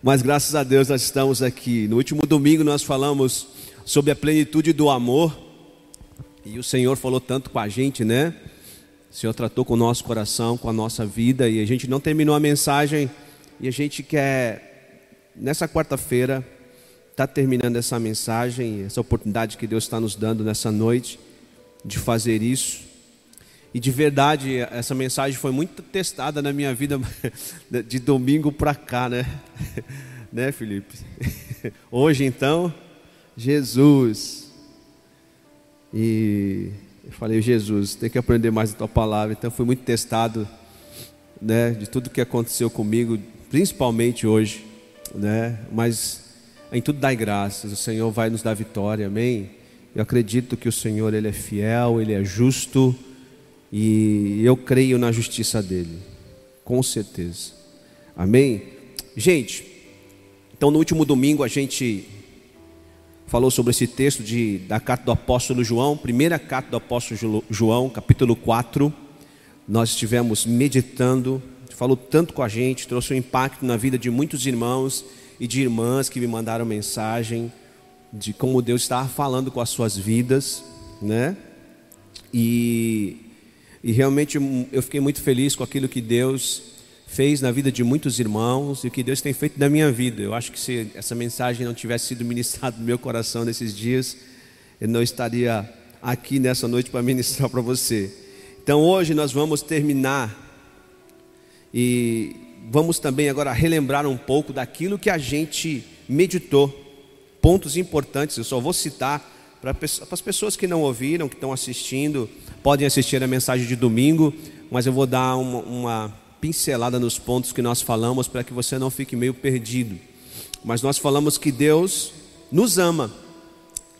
Mas graças a Deus nós estamos aqui. No último domingo nós falamos sobre a plenitude do amor. E o Senhor falou tanto com a gente, né? O Senhor tratou com o nosso coração, com a nossa vida. E a gente não terminou a mensagem. E a gente quer, nessa quarta-feira, estar tá terminando essa mensagem, essa oportunidade que Deus está nos dando nessa noite, de fazer isso. E de verdade, essa mensagem foi muito testada na minha vida de domingo para cá, né? né, Felipe? Hoje então, Jesus. E eu falei, Jesus, tem que aprender mais a tua palavra. Então fui muito testado, né, de tudo que aconteceu comigo, principalmente hoje, né? Mas em tudo dai graças, o Senhor vai nos dar vitória. Amém. Eu acredito que o Senhor ele é fiel, ele é justo e eu creio na justiça dele, com certeza. Amém? Gente, então no último domingo a gente falou sobre esse texto de, da carta do apóstolo João, primeira carta do apóstolo João, capítulo 4. Nós estivemos meditando, falou tanto com a gente, trouxe um impacto na vida de muitos irmãos e de irmãs que me mandaram mensagem de como Deus estava falando com as suas vidas, né? E e realmente eu fiquei muito feliz com aquilo que Deus fez na vida de muitos irmãos e o que Deus tem feito na minha vida. Eu acho que se essa mensagem não tivesse sido ministrada no meu coração nesses dias, eu não estaria aqui nessa noite para ministrar para você. Então hoje nós vamos terminar e vamos também agora relembrar um pouco daquilo que a gente meditou, pontos importantes. Eu só vou citar para as pessoas que não ouviram, que estão assistindo, podem assistir a mensagem de domingo, mas eu vou dar uma, uma pincelada nos pontos que nós falamos para que você não fique meio perdido. Mas nós falamos que Deus nos ama,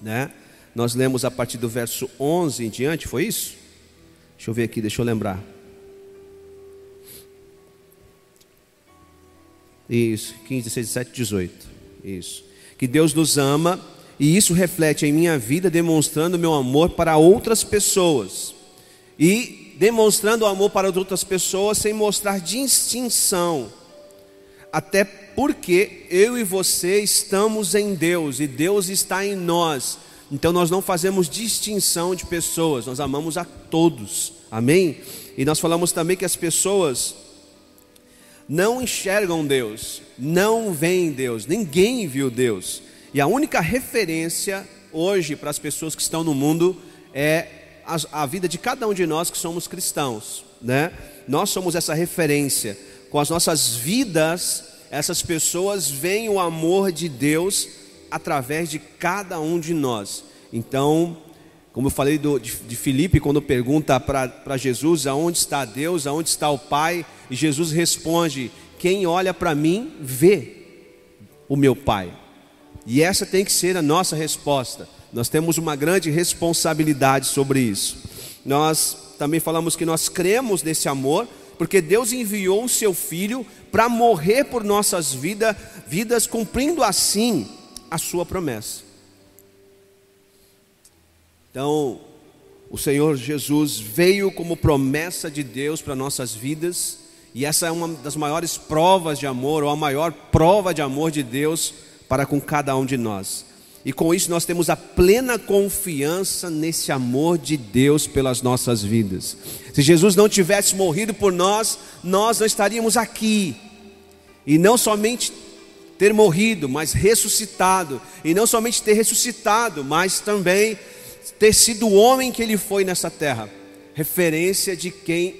né? Nós lemos a partir do verso 11 em diante, foi isso? Deixa eu ver aqui, deixa eu lembrar. Isso, 15, 16, 17, 18. Isso. Que Deus nos ama e isso reflete em minha vida, demonstrando meu amor para outras pessoas. E demonstrando o amor para outras pessoas sem mostrar distinção. Até porque eu e você estamos em Deus e Deus está em nós. Então nós não fazemos distinção de pessoas, nós amamos a todos. Amém? E nós falamos também que as pessoas não enxergam Deus, não veem Deus, ninguém viu Deus. E a única referência hoje para as pessoas que estão no mundo é a, a, vida de cada um de nós que somos cristãos, né? Nós somos essa referência. Com as nossas vidas, essas pessoas veem o amor de Deus através de cada um de nós. Então, como eu falei do, de, de quando pergunta para Jesus aonde está Deus, aonde está o Pai, e Jesus responde: Quem olha para mim vê o meu Pai. E essa tem que ser a nossa resposta. Nós temos uma grande responsabilidade sobre isso. Nós também falamos que nós cremos nesse amor, porque Deus enviou o seu filho para morrer por nossas vida, vidas, cumprindo assim a sua promessa. Então, o Senhor Jesus veio como promessa de Deus para nossas vidas, e essa é uma das maiores provas de amor, ou a maior prova de amor de Deus para com cada um de nós. E com isso nós temos a plena confiança nesse amor de Deus pelas nossas vidas. Se Jesus não tivesse morrido por nós, nós não estaríamos aqui. E não somente ter morrido, mas ressuscitado. E não somente ter ressuscitado, mas também ter sido o homem que ele foi nessa terra. Referência de quem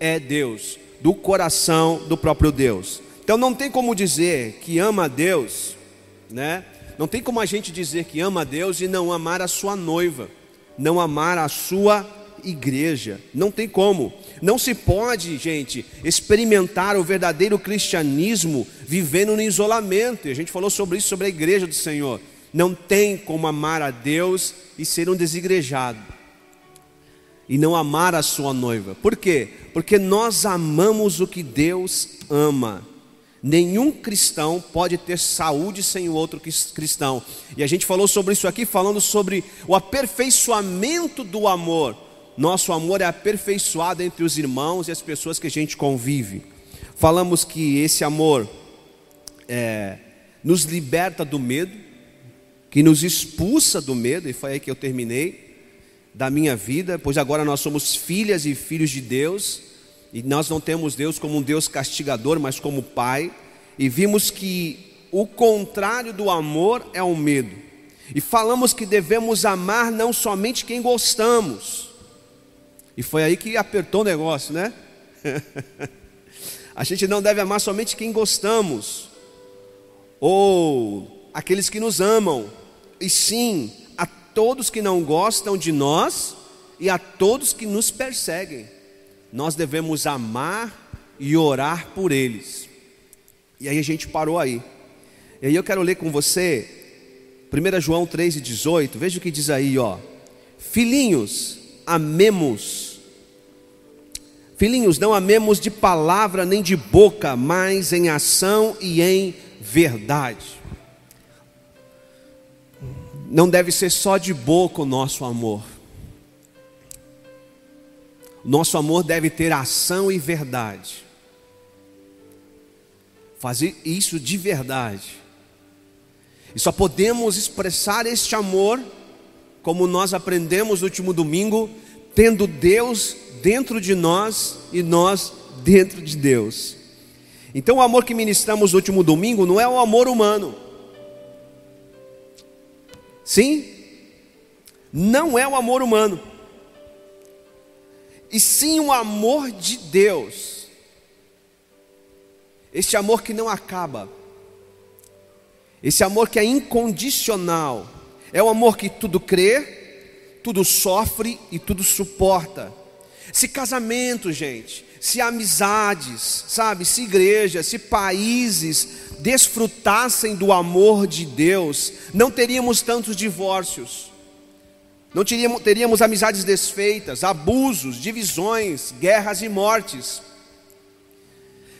é Deus, do coração do próprio Deus. Então não tem como dizer que ama a Deus né? Não tem como a gente dizer que ama a Deus e não amar a sua noiva, não amar a sua igreja. Não tem como. Não se pode, gente, experimentar o verdadeiro cristianismo vivendo no isolamento. E a gente falou sobre isso sobre a igreja do Senhor. Não tem como amar a Deus e ser um desigrejado. E não amar a sua noiva. Por quê? Porque nós amamos o que Deus ama. Nenhum cristão pode ter saúde sem o outro cristão. E a gente falou sobre isso aqui, falando sobre o aperfeiçoamento do amor. Nosso amor é aperfeiçoado entre os irmãos e as pessoas que a gente convive. Falamos que esse amor é, nos liberta do medo, que nos expulsa do medo, e foi aí que eu terminei da minha vida, pois agora nós somos filhas e filhos de Deus, e nós não temos Deus como um Deus castigador, mas como Pai, e vimos que o contrário do amor é o medo, e falamos que devemos amar não somente quem gostamos, e foi aí que apertou o negócio, né? a gente não deve amar somente quem gostamos, ou aqueles que nos amam, e sim a todos que não gostam de nós e a todos que nos perseguem. Nós devemos amar e orar por eles. E aí a gente parou aí. E aí eu quero ler com você 1 João 3,18. Veja o que diz aí, ó. Filhinhos, amemos. Filhinhos, não amemos de palavra nem de boca, mas em ação e em verdade. Não deve ser só de boca o nosso amor. Nosso amor deve ter ação e verdade. Fazer isso de verdade. E só podemos expressar este amor, como nós aprendemos no último domingo, tendo Deus dentro de nós e nós dentro de Deus. Então, o amor que ministramos no último domingo não é o amor humano. Sim, não é o amor humano, e sim o amor de Deus. Este amor que não acaba, esse amor que é incondicional, é o amor que tudo crê, tudo sofre e tudo suporta. Se casamento, gente, se amizades, sabe, se igrejas, se países desfrutassem do amor de Deus, não teríamos tantos divórcios, não teríamos, teríamos amizades desfeitas, abusos, divisões, guerras e mortes.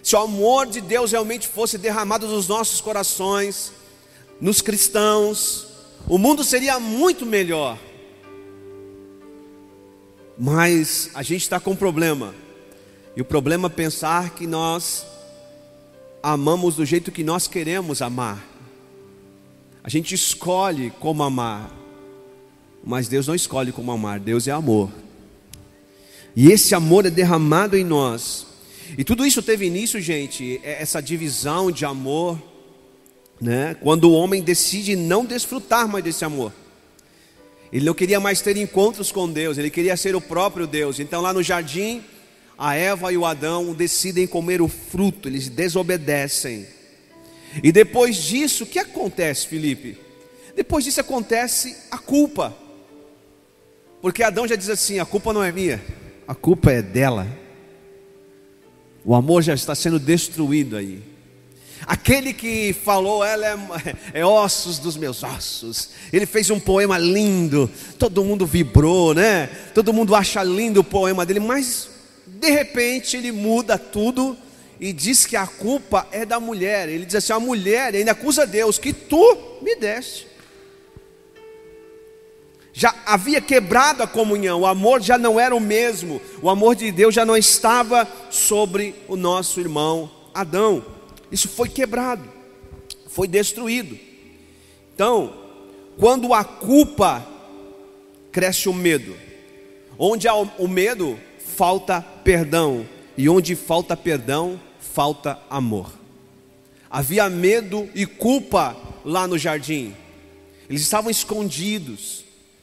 Se o amor de Deus realmente fosse derramado nos nossos corações, nos cristãos, o mundo seria muito melhor. Mas a gente está com um problema. E o problema é pensar que nós amamos do jeito que nós queremos amar. A gente escolhe como amar. Mas Deus não escolhe como amar, Deus é amor. E esse amor é derramado em nós. E tudo isso teve início, gente, é essa divisão de amor, né? Quando o homem decide não desfrutar mais desse amor. Ele não queria mais ter encontros com Deus, ele queria ser o próprio Deus. Então lá no jardim, a Eva e o Adão decidem comer o fruto, eles desobedecem. E depois disso, o que acontece, Felipe? Depois disso acontece a culpa. Porque Adão já diz assim: a culpa não é minha, a culpa é dela. O amor já está sendo destruído aí. Aquele que falou, ela é, é, ossos dos meus ossos. Ele fez um poema lindo, todo mundo vibrou, né? Todo mundo acha lindo o poema dele, mas de repente ele muda tudo e diz que a culpa é da mulher. Ele diz assim: a mulher ainda acusa Deus que tu me deste. Já havia quebrado a comunhão, o amor já não era o mesmo, o amor de Deus já não estava sobre o nosso irmão Adão. Isso foi quebrado, foi destruído. Então, quando a culpa cresce o medo, onde há o medo, falta perdão, e onde falta perdão, falta amor. Havia medo e culpa lá no jardim. Eles estavam escondidos,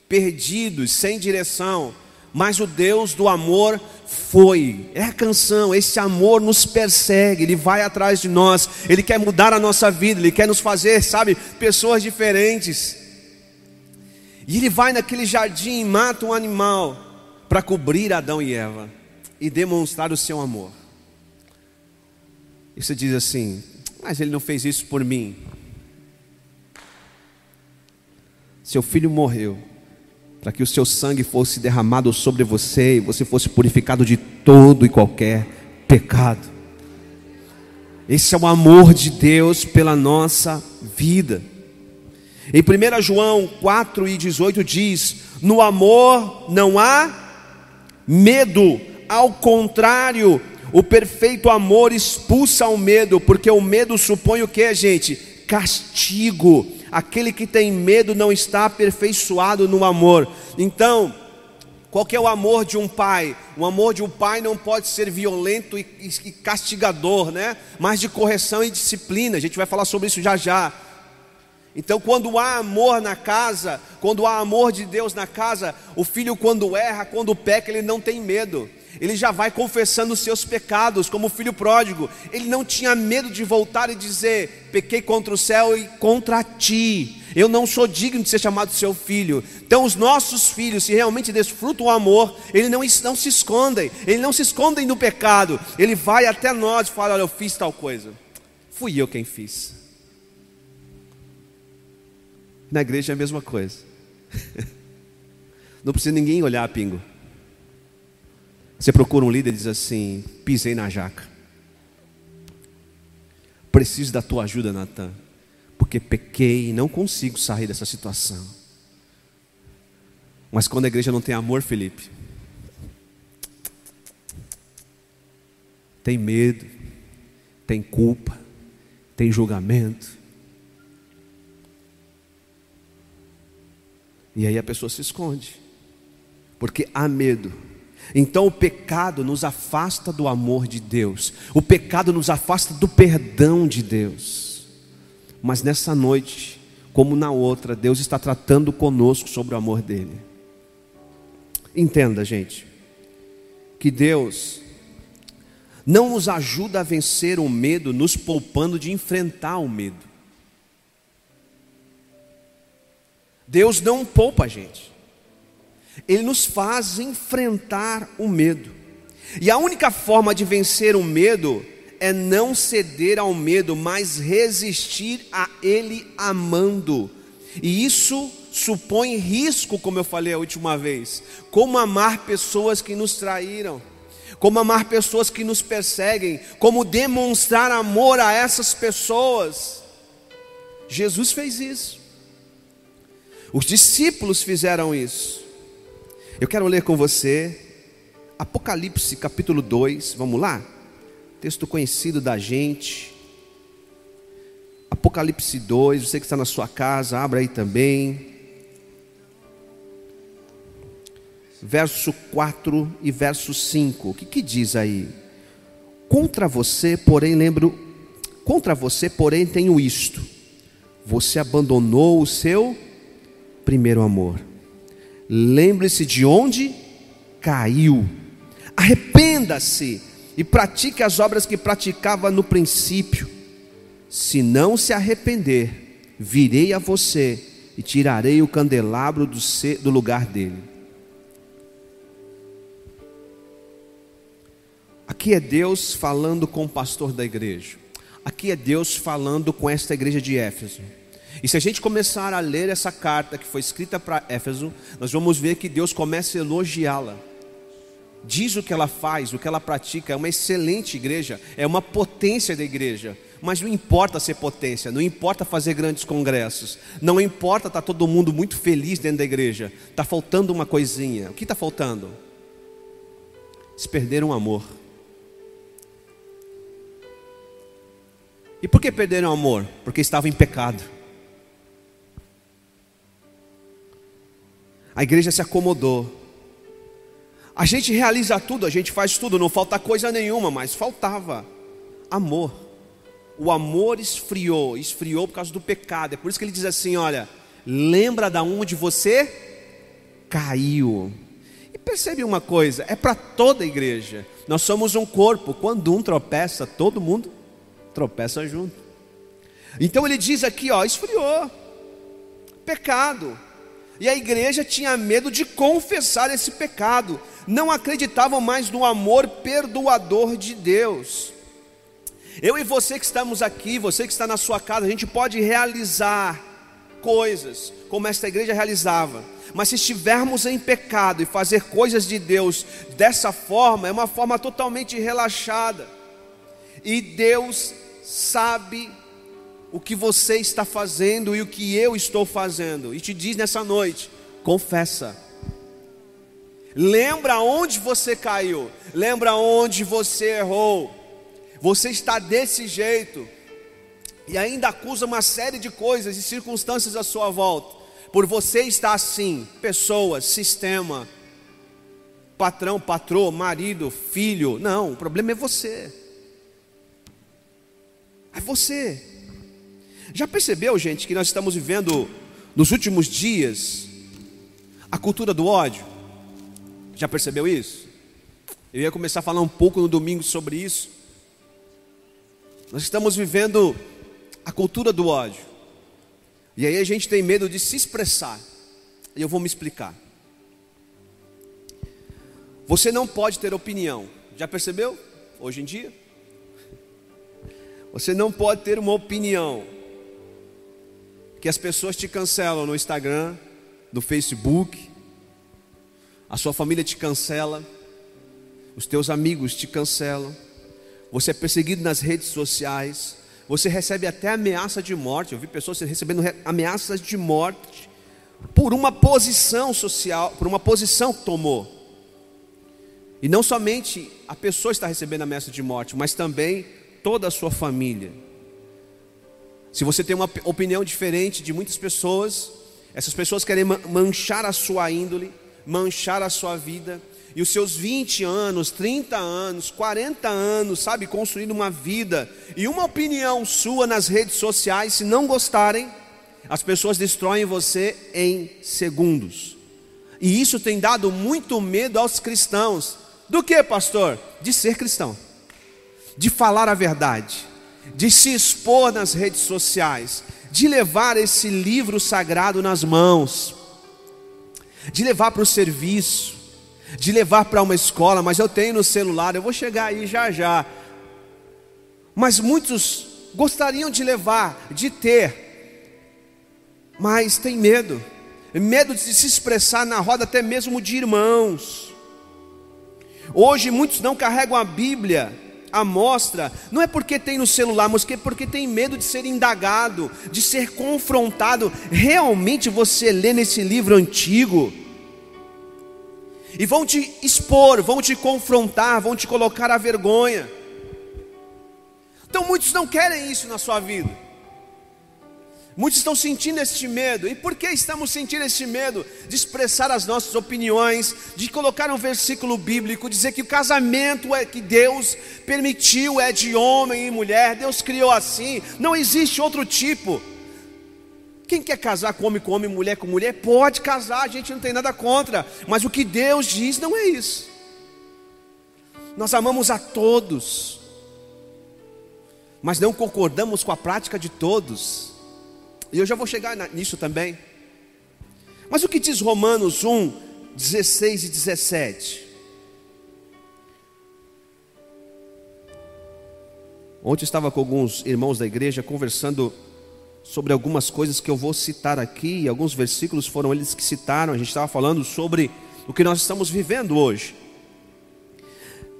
perdidos, sem direção, mas o Deus do amor foi. É a canção, esse amor nos persegue, ele vai atrás de nós, ele quer mudar a nossa vida, ele quer nos fazer, sabe, pessoas diferentes. E ele vai naquele jardim e mata um animal para cobrir Adão e Eva e demonstrar o seu amor. E você diz assim: Mas ele não fez isso por mim. Seu filho morreu para que o seu sangue fosse derramado sobre você e você fosse purificado de todo e qualquer pecado. Esse é o amor de Deus pela nossa vida. Em 1 João 4 e 18 diz: No amor não há medo, ao contrário, O perfeito amor expulsa o medo, porque o medo supõe o que, gente? Castigo. Aquele que tem medo não está aperfeiçoado no amor. Então, qual que é o amor de um pai? O amor de um pai não pode ser violento e, e castigador, né? Mas de correção e disciplina. A gente vai falar sobre isso já já. Então, quando há amor na casa, quando há amor de Deus na casa, o filho, quando erra, quando peca, ele não tem medo. Ele já vai confessando os seus pecados, como o filho pródigo. Ele não tinha medo de voltar e dizer: pequei contra o céu e contra ti. Eu não sou digno de ser chamado seu filho. Então, os nossos filhos, se realmente desfrutam o amor, eles não, não se escondem, eles não se escondem do pecado. Ele vai até nós e fala: Olha, eu fiz tal coisa. Fui eu quem fiz. Na igreja é a mesma coisa. Não precisa ninguém olhar pingo. Você procura um líder e diz assim: pisei na jaca. Preciso da tua ajuda, Natan porque pequei e não consigo sair dessa situação. Mas quando a igreja não tem amor, Felipe, tem medo, tem culpa, tem julgamento. E aí a pessoa se esconde, porque há medo. Então o pecado nos afasta do amor de Deus, o pecado nos afasta do perdão de Deus. Mas nessa noite, como na outra, Deus está tratando conosco sobre o amor dele. Entenda, gente, que Deus não nos ajuda a vencer o medo, nos poupando de enfrentar o medo. Deus não poupa a gente, Ele nos faz enfrentar o medo. E a única forma de vencer o medo é não ceder ao medo, mas resistir a ele amando. E isso supõe risco, como eu falei a última vez. Como amar pessoas que nos traíram, como amar pessoas que nos perseguem, como demonstrar amor a essas pessoas. Jesus fez isso. Os discípulos fizeram isso. Eu quero ler com você Apocalipse capítulo 2, vamos lá? texto conhecido da gente. Apocalipse 2, você que está na sua casa, abra aí também. Verso 4 e verso 5. O que, que diz aí? Contra você, porém, lembro, contra você, porém, tenho isto. Você abandonou o seu primeiro amor. Lembre-se de onde caiu. Arrependa-se e pratique as obras que praticava no princípio. Se não se arrepender, virei a você e tirarei o candelabro do, do lugar dele. Aqui é Deus falando com o pastor da igreja. Aqui é Deus falando com esta igreja de Éfeso. E se a gente começar a ler essa carta que foi escrita para Éfeso, nós vamos ver que Deus começa a elogiá-la diz o que ela faz, o que ela pratica, é uma excelente igreja, é uma potência da igreja. Mas não importa ser potência, não importa fazer grandes congressos, não importa estar tá todo mundo muito feliz dentro da igreja, está faltando uma coisinha. O que está faltando? Se perderam o amor. E por que perderam o amor? Porque estavam em pecado. A igreja se acomodou, a gente realiza tudo, a gente faz tudo, não falta coisa nenhuma, mas faltava amor. O amor esfriou, esfriou por causa do pecado. É por isso que ele diz assim: olha, lembra da onde você caiu. E percebe uma coisa: é para toda a igreja. Nós somos um corpo. Quando um tropeça, todo mundo tropeça junto. Então ele diz aqui: ó, esfriou. Pecado. E a igreja tinha medo de confessar esse pecado, não acreditavam mais no amor perdoador de Deus. Eu e você que estamos aqui, você que está na sua casa, a gente pode realizar coisas como esta igreja realizava, mas se estivermos em pecado e fazer coisas de Deus dessa forma, é uma forma totalmente relaxada, e Deus sabe o que você está fazendo e o que eu estou fazendo, e te diz nessa noite: confessa. Lembra onde você caiu, lembra onde você errou. Você está desse jeito e ainda acusa uma série de coisas e circunstâncias à sua volta. Por você estar assim, pessoas, sistema, patrão, patroa, marido, filho. Não, o problema é você. É você. Já percebeu, gente, que nós estamos vivendo nos últimos dias a cultura do ódio? Já percebeu isso? Eu ia começar a falar um pouco no domingo sobre isso. Nós estamos vivendo a cultura do ódio. E aí a gente tem medo de se expressar. E eu vou me explicar. Você não pode ter opinião. Já percebeu? Hoje em dia? Você não pode ter uma opinião que as pessoas te cancelam no Instagram, no Facebook, a sua família te cancela, os teus amigos te cancelam, você é perseguido nas redes sociais, você recebe até ameaça de morte. Eu vi pessoas recebendo ameaças de morte por uma posição social, por uma posição que tomou. E não somente a pessoa está recebendo ameaça de morte, mas também toda a sua família. Se você tem uma opinião diferente de muitas pessoas, essas pessoas querem manchar a sua índole, manchar a sua vida, e os seus 20 anos, 30 anos, 40 anos, sabe, construindo uma vida, e uma opinião sua nas redes sociais, se não gostarem, as pessoas destroem você em segundos. E isso tem dado muito medo aos cristãos. Do que, pastor? De ser cristão, de falar a verdade, de se expor nas redes sociais, de levar esse livro sagrado nas mãos, de levar para o serviço, de levar para uma escola, mas eu tenho no celular, eu vou chegar aí já já. Mas muitos gostariam de levar, de ter, mas tem medo, medo de se expressar na roda até mesmo de irmãos. Hoje muitos não carregam a Bíblia, a mostra, não é porque tem no celular, mas porque tem medo de ser indagado, de ser confrontado. Realmente você lê nesse livro antigo, e vão te expor, vão te confrontar, vão te colocar à vergonha. Então muitos não querem isso na sua vida. Muitos estão sentindo este medo. E por que estamos sentindo este medo? De expressar as nossas opiniões, de colocar um versículo bíblico, dizer que o casamento é que Deus permitiu, é de homem e mulher, Deus criou assim, não existe outro tipo. Quem quer casar com homem com homem, mulher com mulher, pode casar, a gente não tem nada contra, mas o que Deus diz não é isso. Nós amamos a todos, mas não concordamos com a prática de todos. E eu já vou chegar nisso também. Mas o que diz Romanos 1, 16 e 17? Ontem estava com alguns irmãos da igreja conversando sobre algumas coisas que eu vou citar aqui, e alguns versículos foram eles que citaram. A gente estava falando sobre o que nós estamos vivendo hoje.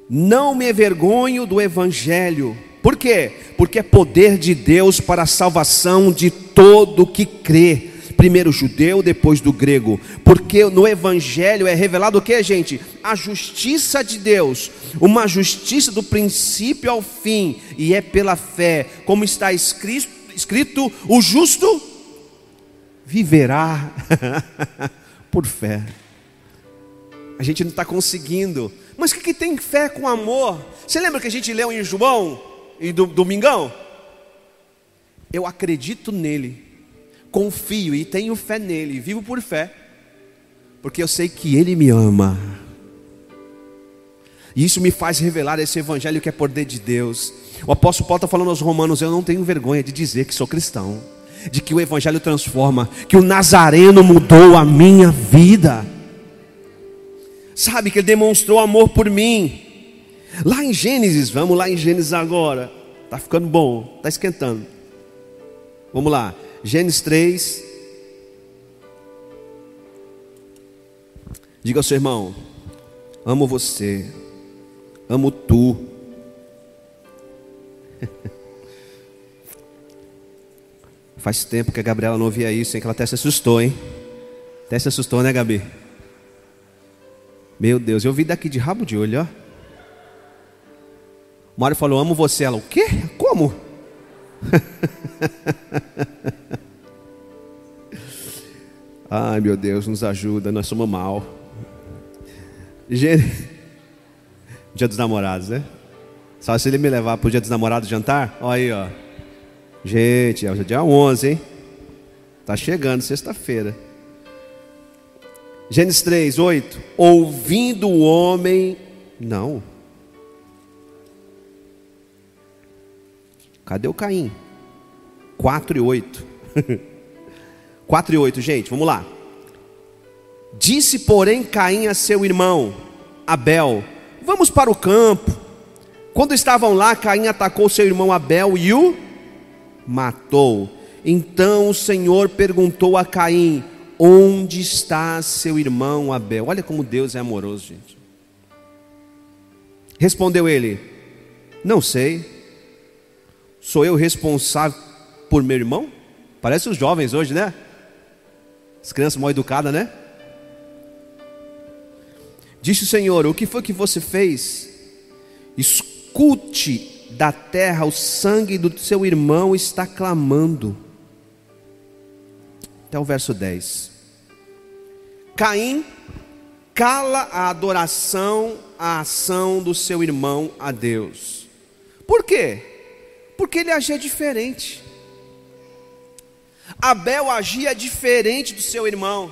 Não me envergonho do evangelho, por quê? Porque é poder de Deus para a salvação de todo que crê. Primeiro judeu, depois do grego. Porque no evangelho é revelado o que, gente? A justiça de Deus, uma justiça do princípio ao fim, e é pela fé, como está escrito, escrito o justo viverá por fé. A gente não está conseguindo. Mas o que, que tem fé com amor? Você lembra que a gente leu em João? E do domingão? Eu acredito nele, confio e tenho fé nele, vivo por fé, porque eu sei que ele me ama. E isso me faz revelar esse evangelho que é poder de Deus. O apóstolo Paulo está falando aos romanos: eu não tenho vergonha de dizer que sou cristão, de que o evangelho transforma, que o Nazareno mudou a minha vida. Sabe que ele demonstrou amor por mim. Lá em Gênesis, vamos lá em Gênesis agora. Tá ficando bom, tá esquentando. Vamos lá. Gênesis 3. Diga ao seu irmão: Amo você. Amo tu. Faz tempo que a Gabriela não ouvia isso, hein? Que ela até se assustou, hein? Até se assustou, né, Gabi? Meu Deus, eu vi daqui de rabo de olho, ó. Mário falou: Amo você. Ela, o quê? Como? Ai, meu Deus, nos ajuda, nós somos mal. Dia dos namorados, né? Só se ele me levar para o dia dos namorados jantar? Olha aí, ó. Gente, é o dia 11, hein? Tá chegando, sexta-feira. Gênesis 3, 8. Ouvindo o homem. Não. Cadê o Caim? 4 e 8. 4 e 8, gente, vamos lá. Disse, porém, Caim a seu irmão, Abel: Vamos para o campo. Quando estavam lá, Caim atacou seu irmão Abel e o matou. Então o Senhor perguntou a Caim: Onde está seu irmão Abel? Olha como Deus é amoroso, gente. Respondeu ele: Não sei. Sou eu responsável por meu irmão? Parece os jovens hoje, né? As crianças mal educadas, né? Disse o Senhor: O que foi que você fez? Escute da terra, o sangue do seu irmão está clamando. Até o verso 10. Caim cala a adoração, a ação do seu irmão a Deus. Por quê? Porque ele agia diferente. Abel agia diferente do seu irmão.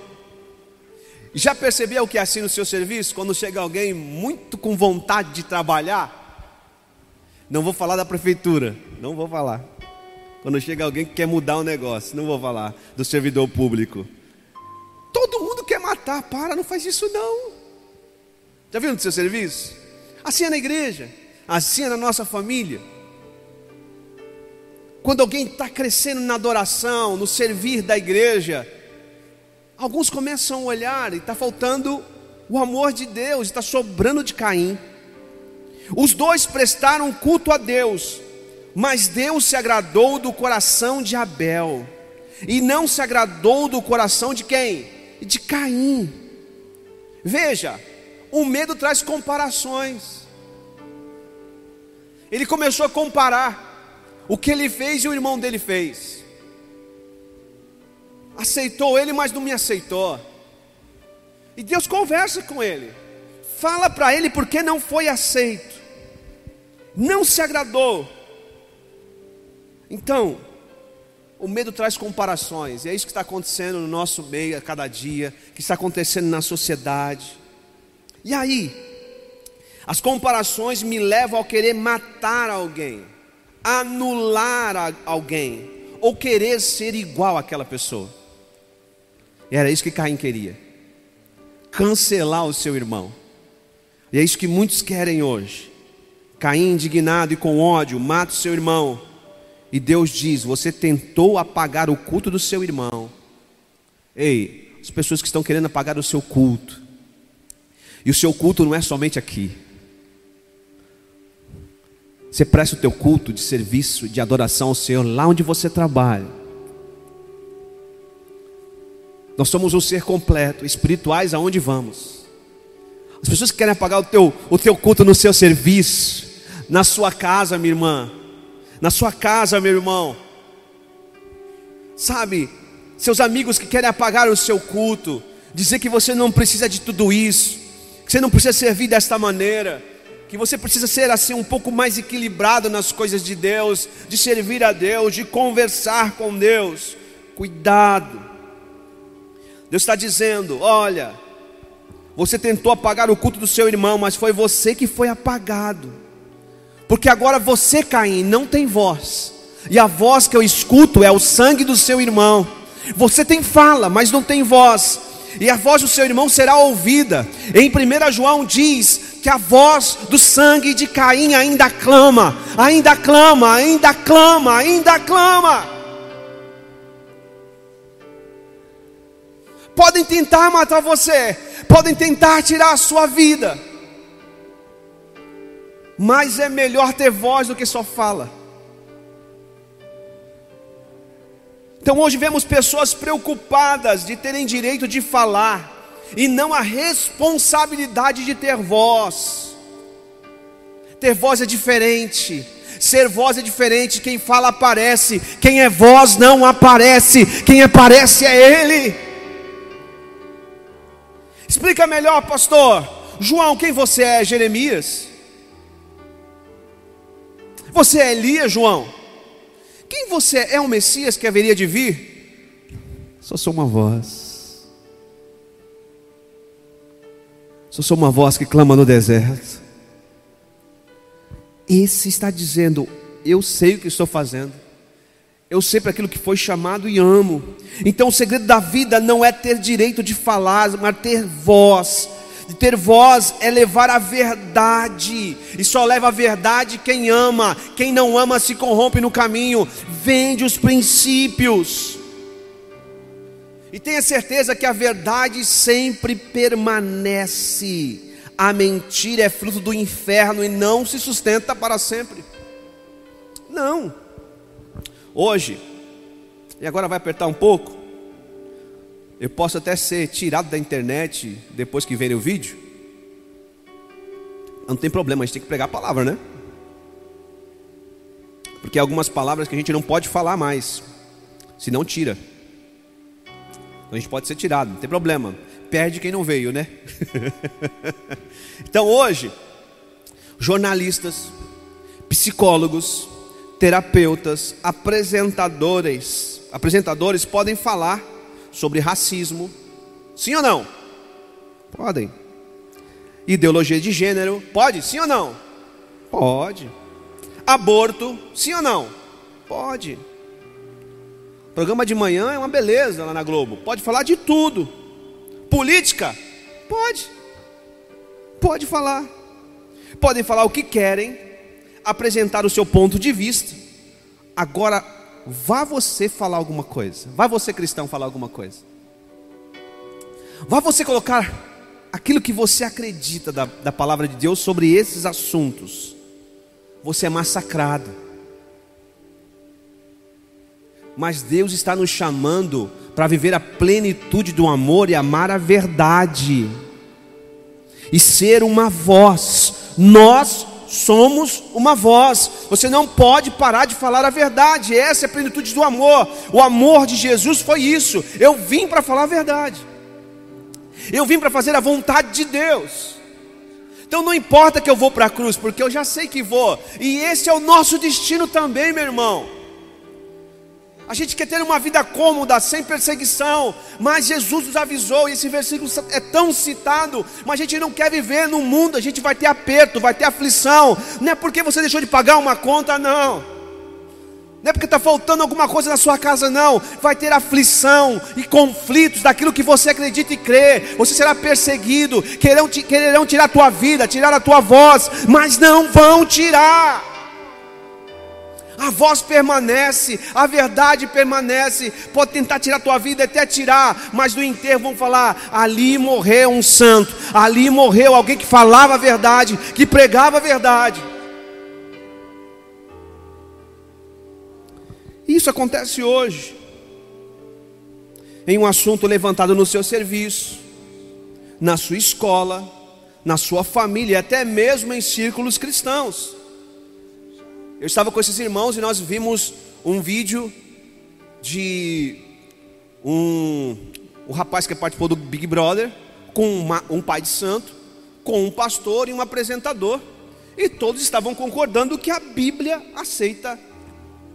Já percebeu que assim no seu serviço? Quando chega alguém muito com vontade de trabalhar, não vou falar da prefeitura, não vou falar. Quando chega alguém que quer mudar o um negócio, não vou falar do servidor público. Todo mundo quer matar, para, não faz isso não. Já viu no seu serviço? Assim é na igreja, assim é na nossa família. Quando alguém está crescendo na adoração, no servir da igreja, alguns começam a olhar e está faltando o amor de Deus, está sobrando de Caim. Os dois prestaram culto a Deus, mas Deus se agradou do coração de Abel, e não se agradou do coração de quem? De Caim. Veja, o medo traz comparações. Ele começou a comparar o que ele fez e o irmão dele fez. Aceitou ele, mas não me aceitou. E Deus conversa com ele. Fala para ele porque não foi aceito. Não se agradou. Então, o medo traz comparações, e é isso que está acontecendo no nosso meio a cada dia, que está acontecendo na sociedade. E aí, as comparações me levam a querer matar alguém anular alguém ou querer ser igual àquela pessoa. E era isso que Caim queria. Cancelar o seu irmão. E é isso que muitos querem hoje. Caim, indignado e com ódio, mata o seu irmão. E Deus diz: Você tentou apagar o culto do seu irmão. Ei, as pessoas que estão querendo apagar o seu culto. E o seu culto não é somente aqui. Você presta o teu culto de serviço, de adoração ao Senhor lá onde você trabalha. Nós somos um ser completo, espirituais aonde vamos. As pessoas que querem apagar o teu, o teu culto no seu serviço, na sua casa, minha irmã, na sua casa, meu irmão. Sabe, seus amigos que querem apagar o seu culto, dizer que você não precisa de tudo isso, que você não precisa servir desta maneira que você precisa ser assim um pouco mais equilibrado nas coisas de Deus, de servir a Deus, de conversar com Deus. Cuidado. Deus está dizendo: olha, você tentou apagar o culto do seu irmão, mas foi você que foi apagado. Porque agora você, Caim, não tem voz. E a voz que eu escuto é o sangue do seu irmão. Você tem fala, mas não tem voz. E a voz do seu irmão será ouvida. Em 1 João diz que a voz do sangue de Caim ainda clama, ainda clama, ainda clama, ainda clama. Podem tentar matar você, podem tentar tirar a sua vida, mas é melhor ter voz do que só fala. Então hoje vemos pessoas preocupadas de terem direito de falar, e não a responsabilidade de ter voz. Ter voz é diferente. Ser voz é diferente. Quem fala aparece. Quem é voz não aparece. Quem aparece é Ele. Explica melhor, pastor. João, quem você é? Jeremias? Você é Elias, João? Quem você é? É o Messias que haveria de vir? Só sou uma voz. Só sou uma voz que clama no deserto. Esse está dizendo: Eu sei o que estou fazendo. Eu sei para aquilo que foi chamado e amo. Então o segredo da vida não é ter direito de falar, mas ter voz. De ter voz é levar a verdade. E só leva a verdade quem ama. Quem não ama se corrompe no caminho. Vende os princípios. E tenha certeza que a verdade sempre permanece. A mentira é fruto do inferno e não se sustenta para sempre. Não. Hoje, e agora vai apertar um pouco, eu posso até ser tirado da internet depois que verem o vídeo. Não tem problema, a gente tem que pregar a palavra, né? Porque há algumas palavras que a gente não pode falar mais, se não tira. Então a gente pode ser tirado, não tem problema. Perde quem não veio, né? então hoje, jornalistas, psicólogos, terapeutas, apresentadores, apresentadores podem falar sobre racismo. Sim ou não? Podem. Ideologia de gênero, pode? Sim ou não? Pode. Aborto, sim ou não? Pode. Programa de manhã é uma beleza lá na Globo. Pode falar de tudo. Política? Pode. Pode falar. Podem falar o que querem, apresentar o seu ponto de vista. Agora, vá você falar alguma coisa. Vá você cristão falar alguma coisa. Vá você colocar aquilo que você acredita da, da palavra de Deus sobre esses assuntos. Você é massacrado. Mas Deus está nos chamando para viver a plenitude do amor e amar a verdade, e ser uma voz. Nós somos uma voz. Você não pode parar de falar a verdade. Essa é a plenitude do amor. O amor de Jesus foi isso. Eu vim para falar a verdade. Eu vim para fazer a vontade de Deus. Então não importa que eu vou para a cruz, porque eu já sei que vou. E esse é o nosso destino também, meu irmão. A gente quer ter uma vida cômoda, sem perseguição, mas Jesus nos avisou, e esse versículo é tão citado, mas a gente não quer viver no mundo, a gente vai ter aperto, vai ter aflição, não é porque você deixou de pagar uma conta, não, não é porque está faltando alguma coisa na sua casa, não, vai ter aflição e conflitos daquilo que você acredita e crê, você será perseguido, quererão, quererão tirar a tua vida, tirar a tua voz, mas não vão tirar a voz permanece, a verdade permanece. Pode tentar tirar tua vida, até tirar, mas no enterro vão falar: ali morreu um santo, ali morreu alguém que falava a verdade, que pregava a verdade. Isso acontece hoje, em um assunto levantado no seu serviço, na sua escola, na sua família, até mesmo em círculos cristãos. Eu estava com esses irmãos e nós vimos um vídeo de um, um rapaz que participou do Big Brother, com uma, um pai de santo, com um pastor e um apresentador, e todos estavam concordando que a Bíblia aceita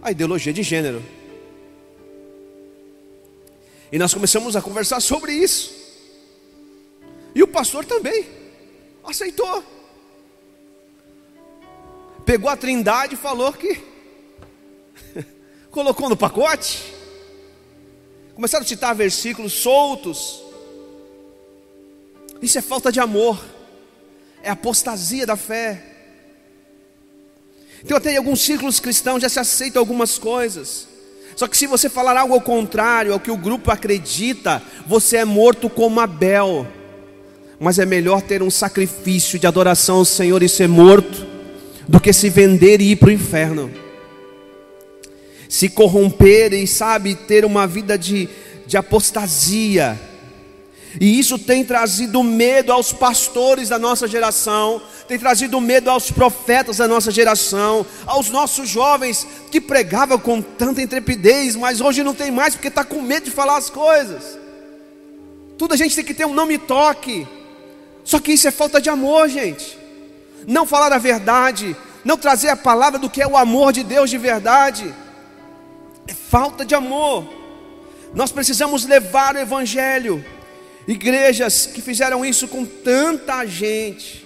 a ideologia de gênero. E nós começamos a conversar sobre isso. E o pastor também aceitou pegou a trindade e falou que colocou no pacote. Começaram a citar versículos soltos. Isso é falta de amor, é apostasia da fé. Então, até em alguns círculos cristãos já se aceitam algumas coisas. Só que se você falar algo ao contrário ao que o grupo acredita, você é morto como Abel. Mas é melhor ter um sacrifício de adoração ao Senhor e ser morto do que se vender e ir para o inferno. Se corromper e, sabe, ter uma vida de, de apostasia. E isso tem trazido medo aos pastores da nossa geração, tem trazido medo aos profetas da nossa geração, aos nossos jovens que pregavam com tanta intrepidez, mas hoje não tem mais porque está com medo de falar as coisas. Tudo a gente tem que ter um não me toque. Só que isso é falta de amor, gente. Não falar a verdade, não trazer a palavra do que é o amor de Deus de verdade. É falta de amor. Nós precisamos levar o evangelho. Igrejas que fizeram isso com tanta gente.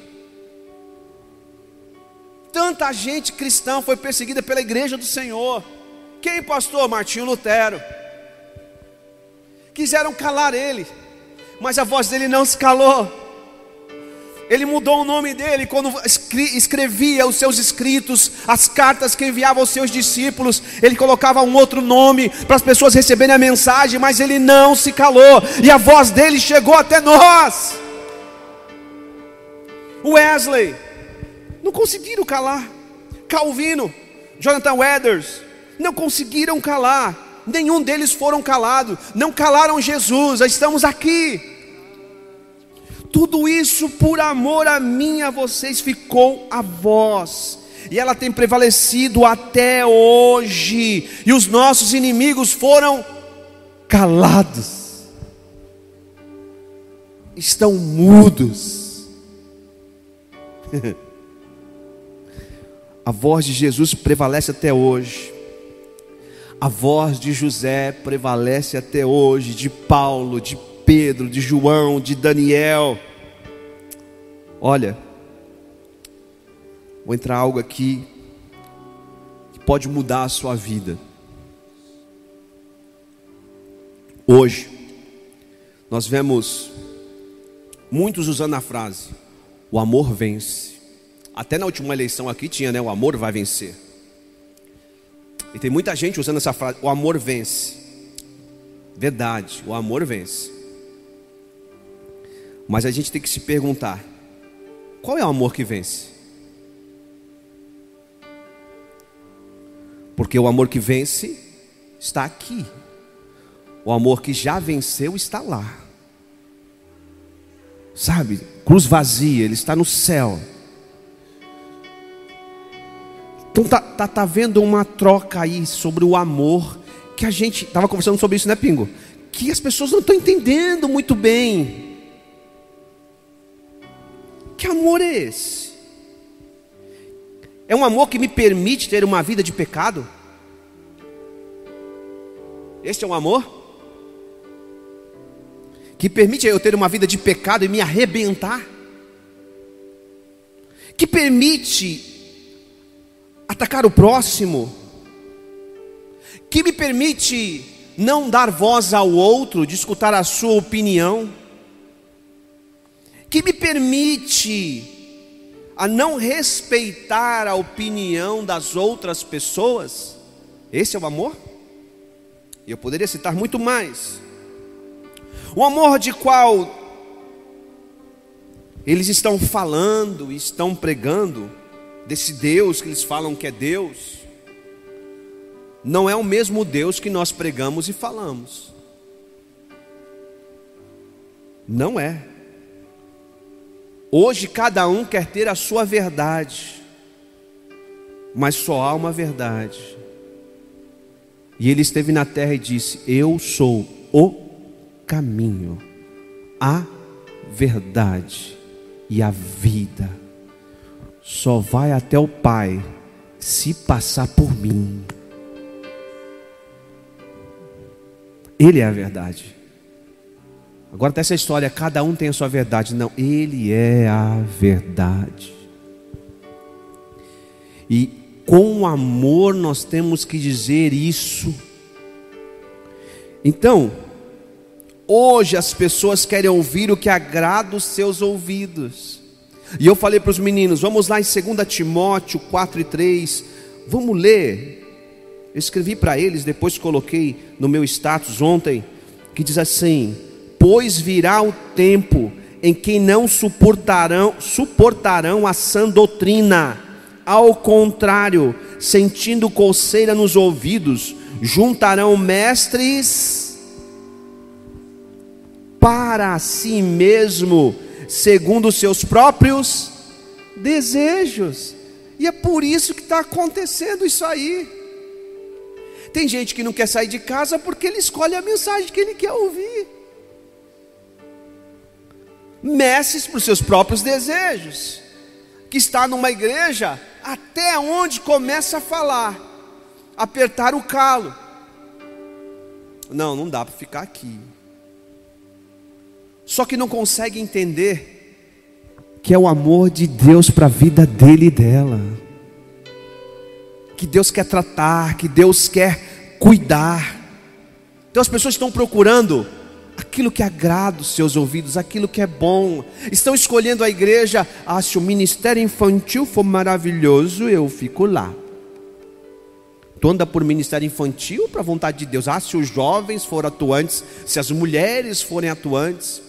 Tanta gente cristã foi perseguida pela igreja do Senhor. Quem, pastor? Martinho Lutero. Quiseram calar ele, mas a voz dele não se calou. Ele mudou o nome dele quando escrevia os seus escritos, as cartas que enviava aos seus discípulos. Ele colocava um outro nome para as pessoas receberem a mensagem, mas ele não se calou, e a voz dele chegou até nós. Wesley, não conseguiram calar. Calvino, Jonathan Edwards, não conseguiram calar. Nenhum deles foram calados, não calaram Jesus. Estamos aqui. Tudo isso por amor a mim, a vocês, ficou a voz. E ela tem prevalecido até hoje. E os nossos inimigos foram calados. Estão mudos. a voz de Jesus prevalece até hoje. A voz de José prevalece até hoje, de Paulo, de Pedro, de João, de Daniel. Olha, vou entrar algo aqui que pode mudar a sua vida. Hoje, nós vemos muitos usando a frase: o amor vence. Até na última eleição aqui tinha, né? O amor vai vencer. E tem muita gente usando essa frase: o amor vence. Verdade, o amor vence. Mas a gente tem que se perguntar: qual é o amor que vence? Porque o amor que vence está aqui. O amor que já venceu está lá. Sabe? Cruz vazia, ele está no céu. Então tá, tá, tá vendo uma troca aí sobre o amor que a gente estava conversando sobre isso, né, Pingo? Que as pessoas não estão entendendo muito bem. Que amor é esse? É um amor que me permite ter uma vida de pecado? Este é um amor? Que permite eu ter uma vida de pecado e me arrebentar? Que permite atacar o próximo? Que me permite não dar voz ao outro, de escutar a sua opinião? Que me permite a não respeitar a opinião das outras pessoas. Esse é o amor? E eu poderia citar muito mais. O amor de qual eles estão falando, estão pregando, desse Deus que eles falam que é Deus, não é o mesmo Deus que nós pregamos e falamos. Não é. Hoje cada um quer ter a sua verdade, mas só há uma verdade. E ele esteve na terra e disse: Eu sou o caminho, a verdade e a vida. Só vai até o Pai se passar por mim. Ele é a verdade. Agora tem essa história, cada um tem a sua verdade. Não, ele é a verdade. E com amor nós temos que dizer isso. Então, hoje as pessoas querem ouvir o que agrada os seus ouvidos. E eu falei para os meninos, vamos lá em 2 Timóteo 4 e 3, vamos ler. Eu escrevi para eles, depois coloquei no meu status ontem, que diz assim: Pois virá o tempo em que não suportarão, suportarão a sã doutrina. Ao contrário, sentindo coceira nos ouvidos, juntarão mestres para si mesmo, segundo seus próprios desejos. E é por isso que está acontecendo isso aí. Tem gente que não quer sair de casa porque ele escolhe a mensagem que ele quer ouvir. Messes para os seus próprios desejos. Que está numa igreja até onde começa a falar, apertar o calo. Não, não dá para ficar aqui. Só que não consegue entender que é o amor de Deus para a vida dele e dela. Que Deus quer tratar, que Deus quer cuidar. Então as pessoas estão procurando aquilo que agrada os seus ouvidos, aquilo que é bom. Estão escolhendo a igreja. Ah, se o ministério infantil for maravilhoso, eu fico lá. Tu anda por ministério infantil para a vontade de Deus. Ah, se os jovens forem atuantes, se as mulheres forem atuantes.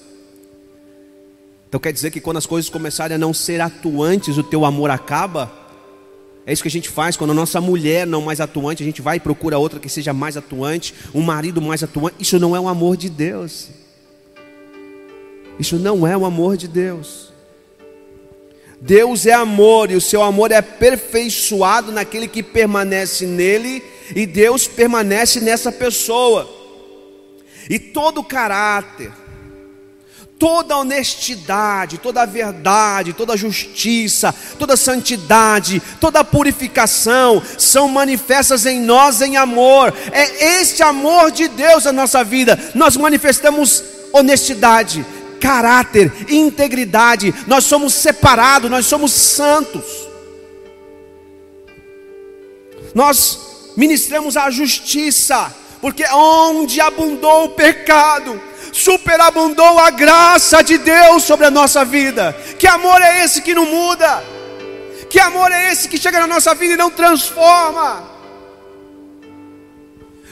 Então quer dizer que quando as coisas começarem a não ser atuantes, o teu amor acaba? É isso que a gente faz quando a nossa mulher não mais atuante, a gente vai e procura outra que seja mais atuante, um marido mais atuante. Isso não é o amor de Deus. Isso não é o amor de Deus. Deus é amor e o seu amor é aperfeiçoado naquele que permanece nele e Deus permanece nessa pessoa. E todo caráter, toda honestidade, toda verdade, toda justiça, toda santidade, toda purificação são manifestas em nós em amor. É este amor de Deus na nossa vida. Nós manifestamos honestidade, caráter, integridade. Nós somos separados, nós somos santos. Nós ministramos a justiça, porque onde abundou o pecado, superabundou a graça de Deus sobre a nossa vida. Que amor é esse que não muda? Que amor é esse que chega na nossa vida e não transforma?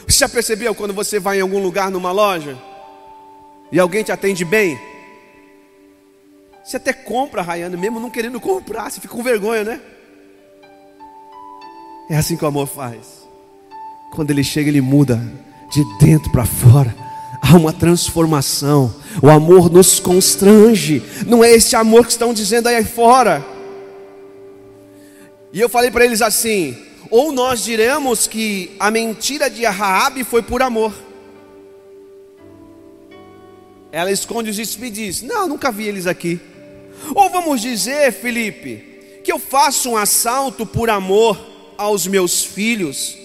Você já percebeu quando você vai em algum lugar numa loja e alguém te atende bem? Você até compra, Rayane, mesmo não querendo comprar, você fica com vergonha, né? É assim que o amor faz. Quando ele chega, ele muda de dentro para fora há uma transformação. O amor nos constrange. Não é esse amor que estão dizendo aí fora. E eu falei para eles assim: ou nós diremos que a mentira de Raabe foi por amor. Ela esconde os espíritos e diz: Não, nunca vi eles aqui. Ou vamos dizer, Felipe, que eu faço um assalto por amor aos meus filhos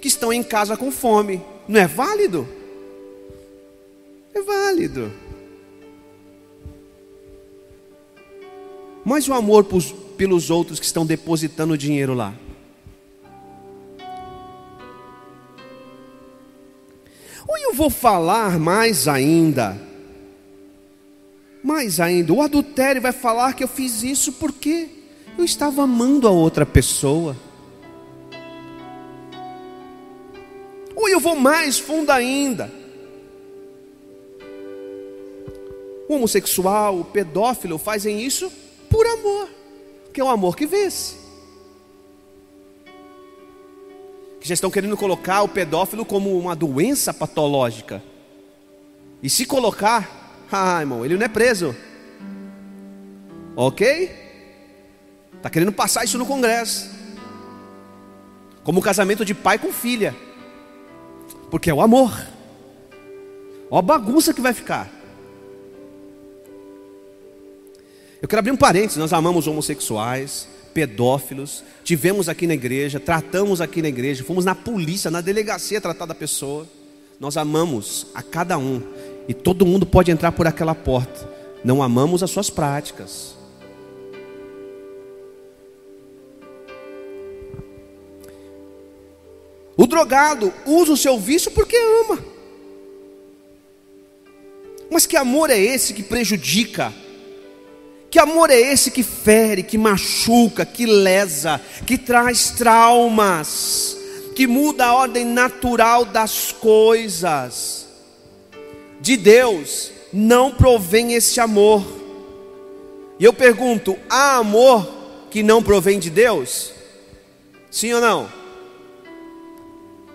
que estão em casa com fome. Não é válido? É válido. Mas o amor pelos outros que estão depositando dinheiro lá. Ou eu vou falar mais ainda. Mais ainda, o adultério vai falar que eu fiz isso porque eu estava amando a outra pessoa. Ou eu vou mais fundo ainda. O homossexual, o pedófilo fazem isso por amor, que é o amor que vence. Que já estão querendo colocar o pedófilo como uma doença patológica. E se colocar, ah, irmão, ele não é preso. Ok? Está querendo passar isso no Congresso. Como o casamento de pai com filha. Porque é o amor. Olha a bagunça que vai ficar. Eu quero abrir um parênteses: nós amamos homossexuais, pedófilos, tivemos aqui na igreja, tratamos aqui na igreja, fomos na polícia, na delegacia tratar da pessoa. Nós amamos a cada um, e todo mundo pode entrar por aquela porta. Não amamos as suas práticas. O drogado usa o seu vício porque ama. Mas que amor é esse que prejudica que amor é esse que fere, que machuca, que lesa, que traz traumas, que muda a ordem natural das coisas? De Deus não provém esse amor. E eu pergunto: há amor que não provém de Deus? Sim ou não?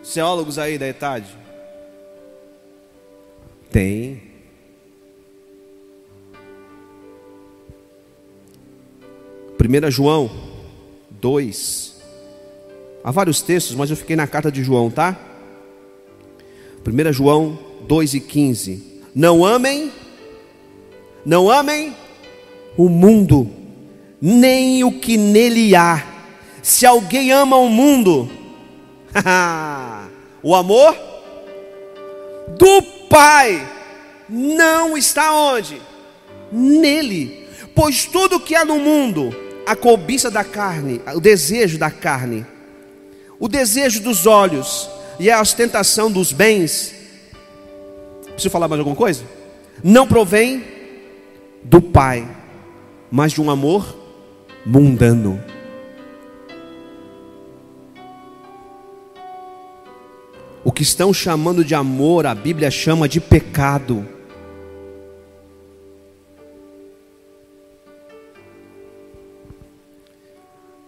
Ceólogos aí da etade? Tem. Primeira João 2. Há vários textos, mas eu fiquei na carta de João, tá? 1 João 2 e 15. Não amem, não amem o mundo, nem o que nele há. Se alguém ama o mundo, o amor do Pai não está onde? Nele. Pois tudo que há no mundo, a cobiça da carne, o desejo da carne, o desejo dos olhos e a ostentação dos bens. Preciso falar mais alguma coisa? Não provém do Pai, mas de um amor mundano. O que estão chamando de amor, a Bíblia chama de pecado.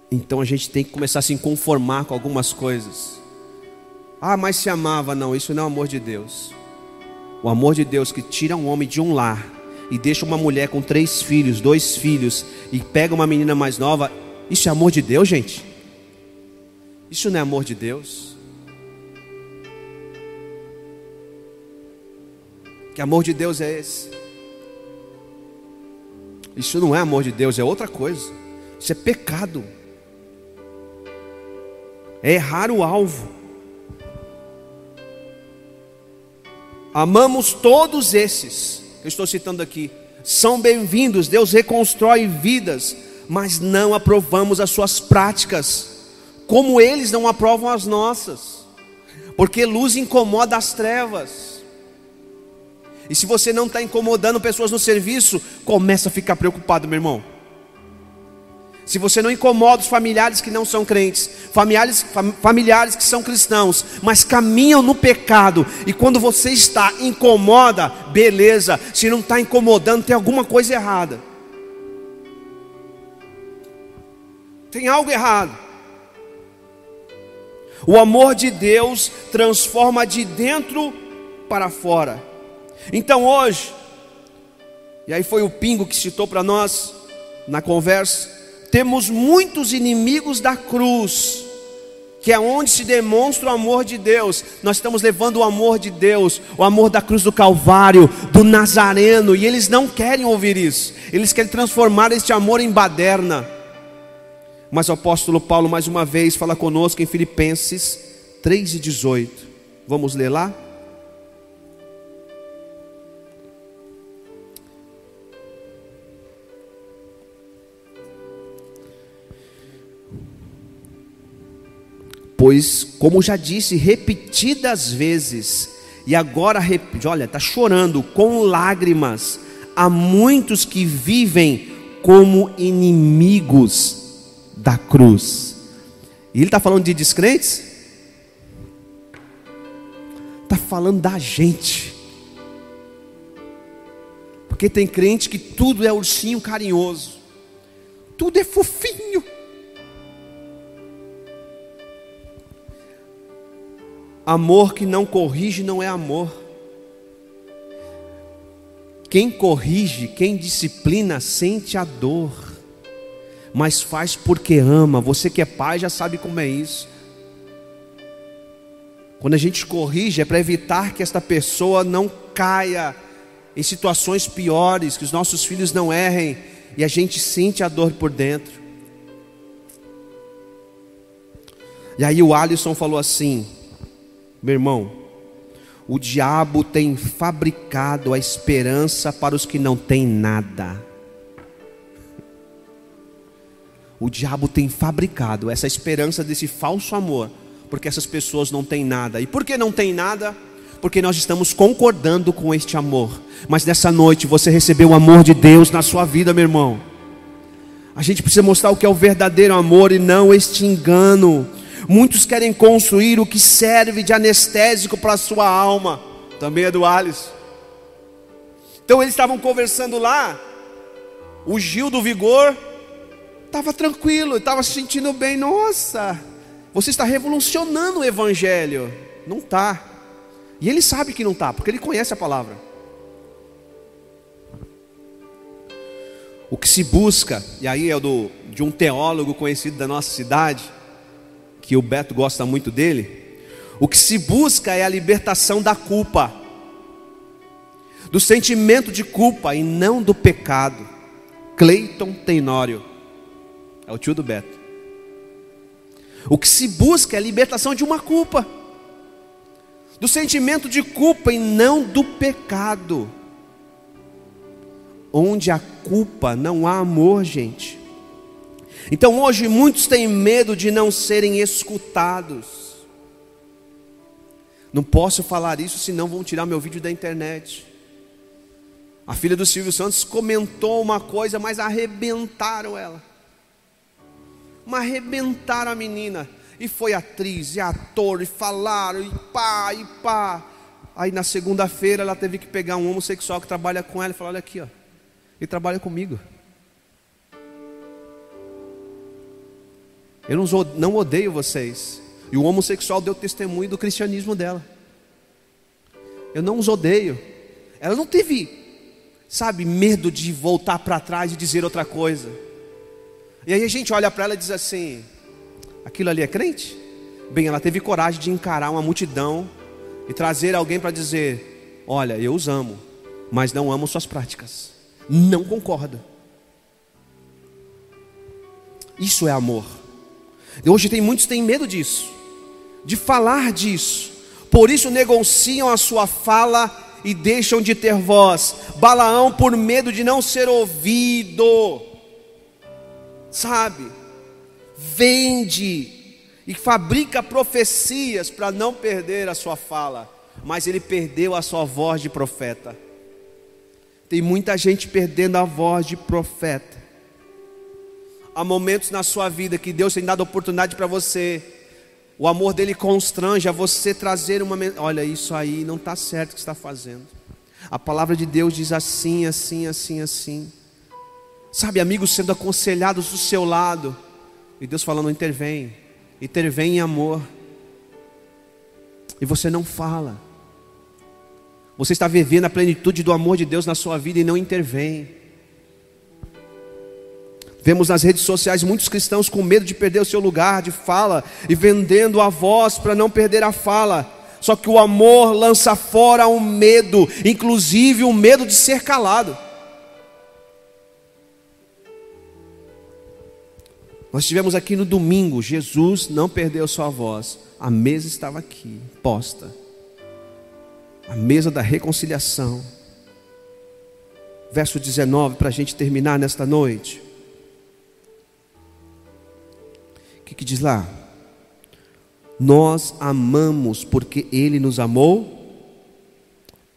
Então a gente tem que começar a se conformar com algumas coisas. Ah, mas se amava, não, isso não é o amor de Deus. O amor de Deus que tira um homem de um lar e deixa uma mulher com três filhos, dois filhos, e pega uma menina mais nova, isso é amor de Deus, gente? Isso não é amor de Deus. Que amor de Deus é esse? Isso não é amor de Deus, é outra coisa. Isso é pecado. É errar o alvo. Amamos todos esses, que eu estou citando aqui, são bem-vindos, Deus reconstrói vidas, mas não aprovamos as suas práticas, como eles não aprovam as nossas, porque luz incomoda as trevas. E se você não está incomodando pessoas no serviço, começa a ficar preocupado, meu irmão. Se você não incomoda os familiares que não são crentes, familiares, familiares que são cristãos, mas caminham no pecado, e quando você está incomoda, beleza. Se não está incomodando, tem alguma coisa errada. Tem algo errado. O amor de Deus transforma de dentro para fora. Então hoje, e aí foi o Pingo que citou para nós na conversa, temos muitos inimigos da cruz, que é onde se demonstra o amor de Deus. Nós estamos levando o amor de Deus, o amor da cruz do Calvário, do Nazareno, e eles não querem ouvir isso. Eles querem transformar este amor em baderna. Mas o apóstolo Paulo mais uma vez fala conosco em Filipenses 3:18. Vamos ler lá? Pois, como já disse repetidas vezes, e agora, olha, está chorando com lágrimas, há muitos que vivem como inimigos da cruz. E ele está falando de descrentes? Está falando da gente. Porque tem crente que tudo é ursinho carinhoso, tudo é fofinho. Amor que não corrige não é amor. Quem corrige, quem disciplina, sente a dor, mas faz porque ama. Você que é pai já sabe como é isso. Quando a gente corrige, é para evitar que esta pessoa não caia em situações piores, que os nossos filhos não errem, e a gente sente a dor por dentro. E aí o Alisson falou assim: meu irmão, o diabo tem fabricado a esperança para os que não têm nada. O diabo tem fabricado essa esperança desse falso amor, porque essas pessoas não têm nada. E por que não têm nada? Porque nós estamos concordando com este amor. Mas nessa noite você recebeu o amor de Deus na sua vida, meu irmão. A gente precisa mostrar o que é o verdadeiro amor e não este engano. Muitos querem construir o que serve de anestésico para a sua alma. Também é do Alice. Então eles estavam conversando lá. O Gil do Vigor estava tranquilo, estava se sentindo bem. Nossa, você está revolucionando o Evangelho. Não está. E ele sabe que não está, porque ele conhece a palavra. O que se busca, e aí é do, de um teólogo conhecido da nossa cidade, que o Beto gosta muito dele. O que se busca é a libertação da culpa, do sentimento de culpa e não do pecado. Cleiton Tenório, é o tio do Beto. O que se busca é a libertação de uma culpa, do sentimento de culpa e não do pecado. Onde há culpa, não há amor, gente. Então hoje muitos têm medo de não serem escutados. Não posso falar isso, senão vão tirar meu vídeo da internet. A filha do Silvio Santos comentou uma coisa, mas arrebentaram ela. Mas arrebentaram a menina. E foi atriz, e ator, e falaram, e pá, e pá. Aí na segunda-feira ela teve que pegar um homossexual que trabalha com ela e falar: Olha aqui, ó, ele trabalha comigo. Eu não odeio vocês. E o homossexual deu testemunho do cristianismo dela. Eu não os odeio. Ela não teve, sabe, medo de voltar para trás e dizer outra coisa. E aí a gente olha para ela e diz assim: aquilo ali é crente? Bem, ela teve coragem de encarar uma multidão e trazer alguém para dizer: Olha, eu os amo, mas não amo suas práticas. Não concordo. Isso é amor. Hoje tem muitos que têm medo disso, de falar disso. Por isso negociam a sua fala e deixam de ter voz. Balaão por medo de não ser ouvido. Sabe? Vende e fabrica profecias para não perder a sua fala, mas ele perdeu a sua voz de profeta. Tem muita gente perdendo a voz de profeta há momentos na sua vida que Deus tem dado oportunidade para você. O amor dele constrange a você trazer uma. Olha, isso aí não está certo o que está fazendo. A palavra de Deus diz assim, assim, assim, assim. Sabe, amigos sendo aconselhados do seu lado. E Deus falando: intervém, intervém em amor. E você não fala. Você está vivendo a plenitude do amor de Deus na sua vida e não intervém. Vemos nas redes sociais muitos cristãos com medo de perder o seu lugar de fala e vendendo a voz para não perder a fala. Só que o amor lança fora o medo, inclusive o medo de ser calado. Nós tivemos aqui no domingo, Jesus não perdeu sua voz, a mesa estava aqui, posta. A mesa da reconciliação. Verso 19, para a gente terminar nesta noite. O que, que diz lá? Nós amamos porque Ele nos amou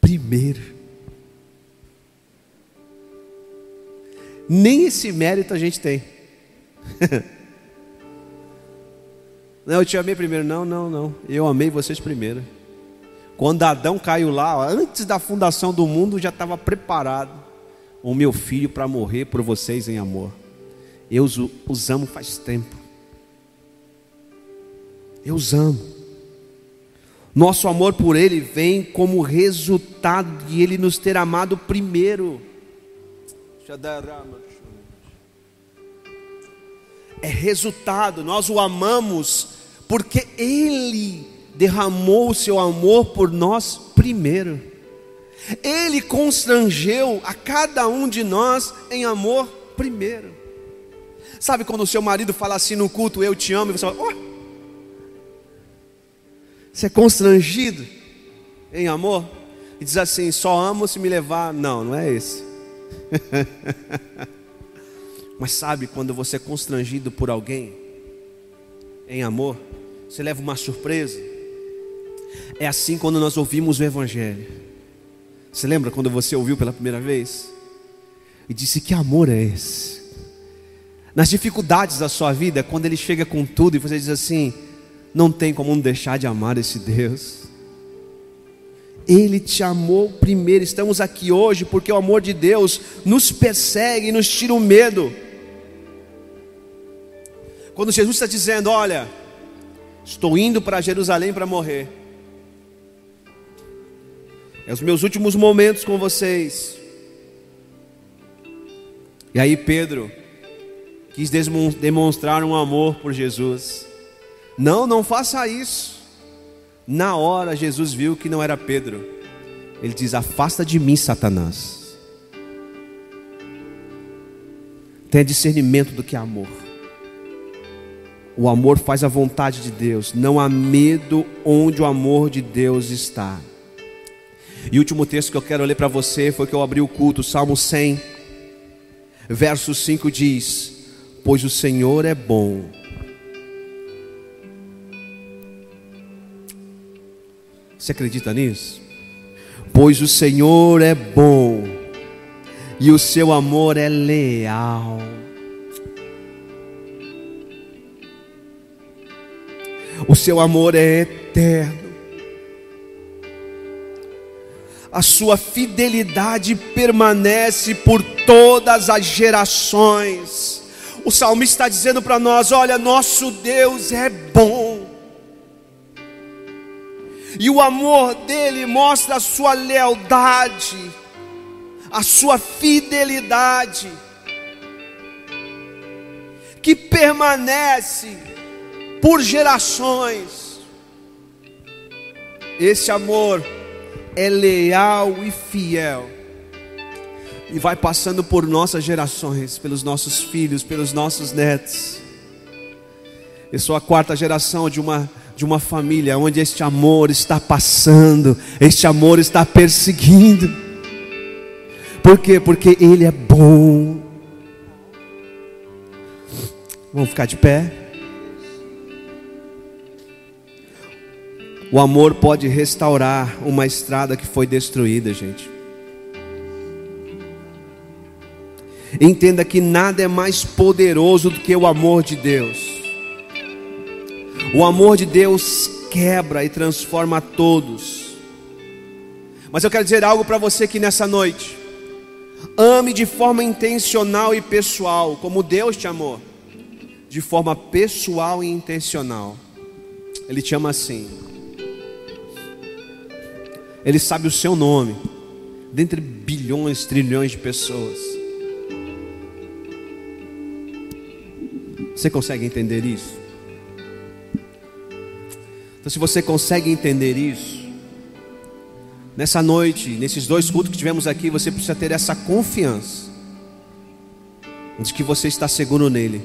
primeiro. Nem esse mérito a gente tem. não, eu te amei primeiro. Não, não, não. Eu amei vocês primeiro. Quando Adão caiu lá, antes da fundação do mundo, já estava preparado o meu filho para morrer por vocês em amor. Eu os amo faz tempo. Eu os amo. Nosso amor por Ele vem como resultado de Ele nos ter amado primeiro. É resultado, nós o amamos porque Ele derramou o seu amor por nós primeiro. Ele constrangeu a cada um de nós em amor primeiro. Sabe quando o seu marido fala assim no culto, eu te amo, e você fala, oh, você é constrangido em amor? E diz assim: só amo se me levar. Não, não é esse. Mas sabe quando você é constrangido por alguém em amor? Você leva uma surpresa. É assim quando nós ouvimos o Evangelho. Você lembra quando você ouviu pela primeira vez? E disse: Que amor é esse? Nas dificuldades da sua vida, quando ele chega com tudo e você diz assim: não tem como deixar de amar esse Deus. Ele te amou primeiro. Estamos aqui hoje porque o amor de Deus nos persegue e nos tira o medo. Quando Jesus está dizendo: Olha, estou indo para Jerusalém para morrer. É os meus últimos momentos com vocês. E aí Pedro quis demonstrar um amor por Jesus. Não, não faça isso. Na hora Jesus viu que não era Pedro. Ele diz: Afasta de mim, Satanás. Tenha discernimento do que é amor. O amor faz a vontade de Deus. Não há medo onde o amor de Deus está. E o último texto que eu quero ler para você foi que eu abri o culto, Salmo 100, verso 5 diz: Pois o Senhor é bom. Você acredita nisso? Pois o Senhor é bom e o seu amor é leal. O seu amor é eterno a sua fidelidade permanece por todas as gerações. O salmista está dizendo para nós: olha, nosso Deus é bom, e o amor dele mostra a sua lealdade, a sua fidelidade, que permanece por gerações. Esse amor é leal e fiel. E vai passando por nossas gerações, pelos nossos filhos, pelos nossos netos. Eu sou a quarta geração de uma de uma família onde este amor está passando, este amor está perseguindo. Por quê? Porque ele é bom. Vamos ficar de pé? O amor pode restaurar uma estrada que foi destruída, gente. Entenda que nada é mais poderoso do que o amor de Deus. O amor de Deus quebra e transforma todos. Mas eu quero dizer algo para você aqui nessa noite. Ame de forma intencional e pessoal, como Deus te amou. De forma pessoal e intencional. Ele te ama assim. Ele sabe o seu nome, dentre bilhões, trilhões de pessoas. Você consegue entender isso? Então, se você consegue entender isso, nessa noite, nesses dois cultos que tivemos aqui, você precisa ter essa confiança de que você está seguro nele,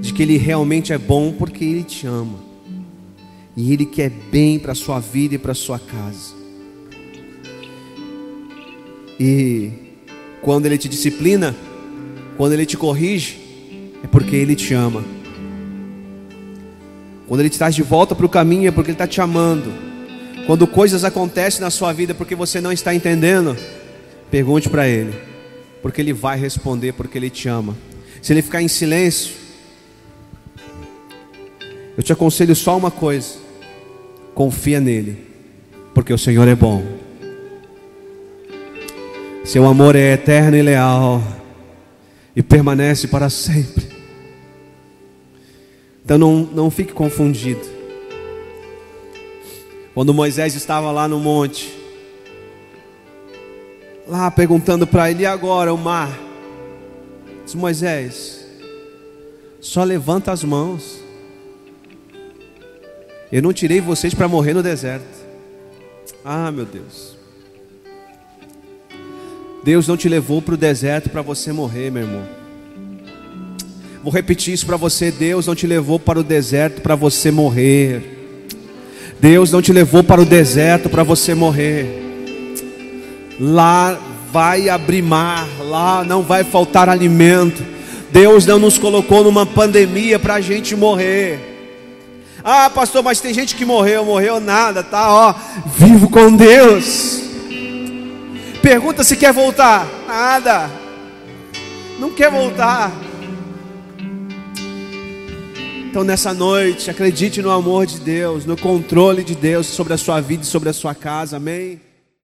de que ele realmente é bom porque ele te ama e ele quer bem para a sua vida e para a sua casa. E quando Ele te disciplina, quando Ele te corrige, é porque Ele te ama. Quando Ele te traz de volta para o caminho, é porque Ele está te amando. Quando coisas acontecem na sua vida porque você não está entendendo, pergunte para Ele, porque Ele vai responder, porque Ele te ama. Se Ele ficar em silêncio, eu te aconselho só uma coisa: confia nele, porque o Senhor é bom. Seu amor é eterno e leal e permanece para sempre. Então não, não fique confundido. Quando Moisés estava lá no monte, lá perguntando para ele, e agora o mar? Diz Moisés, só levanta as mãos. Eu não tirei vocês para morrer no deserto. Ah, meu Deus. Deus não te levou para o deserto para você morrer, meu irmão. Vou repetir isso para você: Deus não te levou para o deserto para você morrer. Deus não te levou para o deserto para você morrer. Lá vai abrir mar, lá não vai faltar alimento. Deus não nos colocou numa pandemia para a gente morrer. Ah, pastor, mas tem gente que morreu, morreu nada, tá? Ó, vivo com Deus. Pergunta se quer voltar. Nada. Não quer voltar. Então nessa noite, acredite no amor de Deus, no controle de Deus sobre a sua vida e sobre a sua casa. Amém.